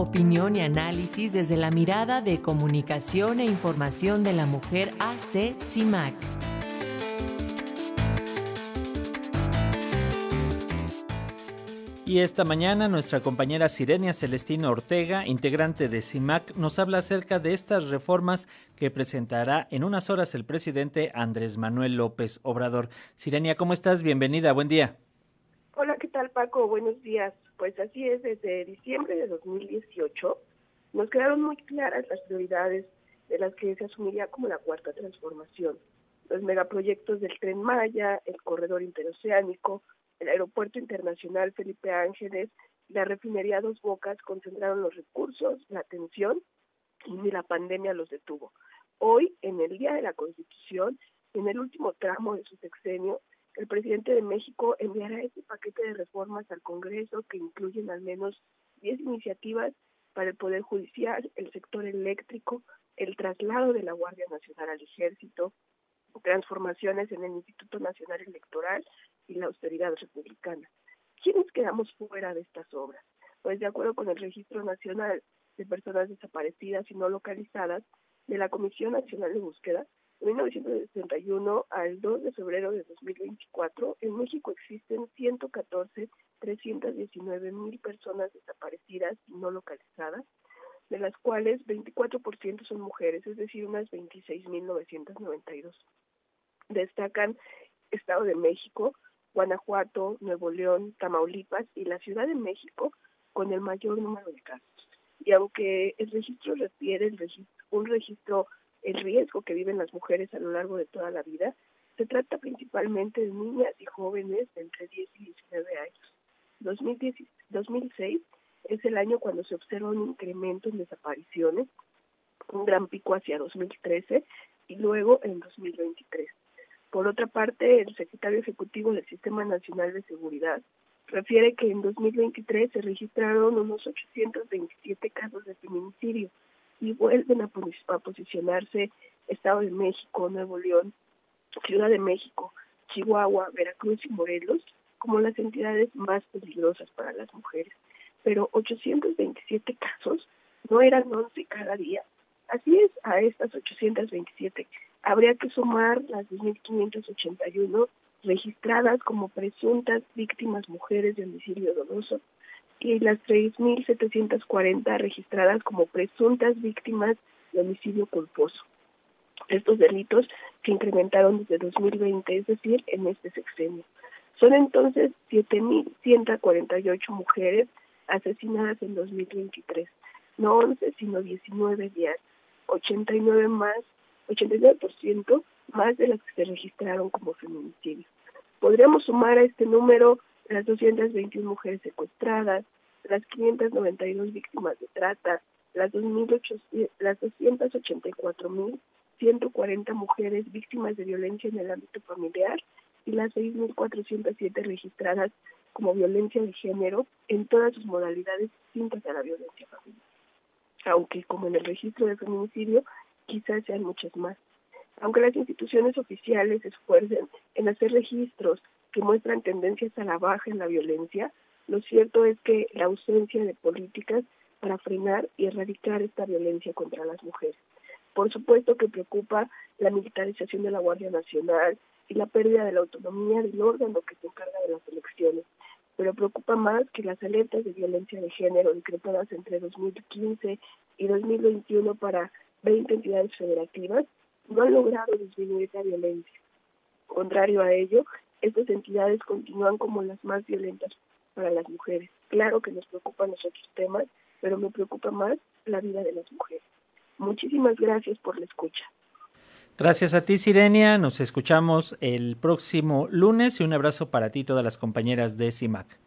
opinión y análisis desde la mirada de comunicación e información de la mujer AC CIMAC. Y esta mañana nuestra compañera Sirenia Celestina Ortega, integrante de CIMAC, nos habla acerca de estas reformas que presentará en unas horas el presidente Andrés Manuel López Obrador. Sirenia, ¿cómo estás? Bienvenida, buen día. Hola, ¿qué tal Paco? Buenos días. Pues así es, desde diciembre de 2018 nos quedaron muy claras las prioridades de las que se asumiría como la cuarta transformación. Los megaproyectos del tren Maya, el corredor interoceánico, el Aeropuerto Internacional Felipe Ángeles la refinería Dos Bocas concentraron los recursos, la atención y ni la pandemia los detuvo. Hoy, en el Día de la Constitución, en el último tramo de su sexenio, el presidente de México enviará este paquete de reformas al Congreso que incluyen al menos 10 iniciativas para el Poder Judicial, el sector eléctrico, el traslado de la Guardia Nacional al Ejército, transformaciones en el Instituto Nacional Electoral y la austeridad republicana. ¿Quiénes quedamos fuera de estas obras? Pues de acuerdo con el Registro Nacional de Personas Desaparecidas y No Localizadas de la Comisión Nacional de Búsqueda, de 1961 al 2 de febrero de 2024, en México existen 114, 319 mil personas desaparecidas y no localizadas, de las cuales 24% son mujeres, es decir, unas 26.992. Destacan Estado de México, Guanajuato, Nuevo León, Tamaulipas y la Ciudad de México con el mayor número de casos. Y aunque el registro refiere un registro el riesgo que viven las mujeres a lo largo de toda la vida, se trata principalmente de niñas y jóvenes de entre 10 y 19 años. 2010, 2006 es el año cuando se observa un incremento en desapariciones, un gran pico hacia 2013 y luego en 2023. Por otra parte, el secretario ejecutivo del Sistema Nacional de Seguridad refiere que en 2023 se registraron unos 827 casos de feminicidio y vuelven a, posicionarse Estado de México, Nuevo León, Ciudad de México, Chihuahua, Veracruz y Morelos como las entidades más peligrosas para las mujeres. Pero 827 casos no eran 11 cada día. Así es, a estas 827 habría que sumar las 2.581 registradas como presuntas víctimas mujeres de homicidio doloso y las 3.740 registradas como presuntas víctimas de homicidio culposo. Estos delitos se incrementaron desde 2020, es decir, en este sexenio. Son entonces 7.148 mujeres asesinadas en 2023, no 11, sino 19 días, 89 más 89% más de las que se registraron como feminicidios. Podríamos sumar a este número las 221 mujeres secuestradas, las 592 víctimas de trata, las, las 284.140 mujeres víctimas de violencia en el ámbito familiar y las 6.407 registradas como violencia de género en todas sus modalidades distintas a la violencia familiar. Aunque, como en el registro de feminicidio, quizás sean muchas más. Aunque las instituciones oficiales se esfuercen en hacer registros que muestran tendencias a la baja en la violencia, lo cierto es que la ausencia de políticas para frenar y erradicar esta violencia contra las mujeres. Por supuesto que preocupa la militarización de la Guardia Nacional y la pérdida de la autonomía del órgano que se encarga de las elecciones, pero preocupa más que las alertas de violencia de género decretadas entre 2015 y 2021 para 20 entidades federativas no han logrado disminuir la violencia. Contrario a ello, estas entidades continúan como las más violentas para las mujeres. Claro que nos preocupan los otros temas, pero me preocupa más la vida de las mujeres. Muchísimas gracias por la escucha. Gracias a ti, Sirenia. Nos escuchamos el próximo lunes y un abrazo para ti y todas las compañeras de CIMAC.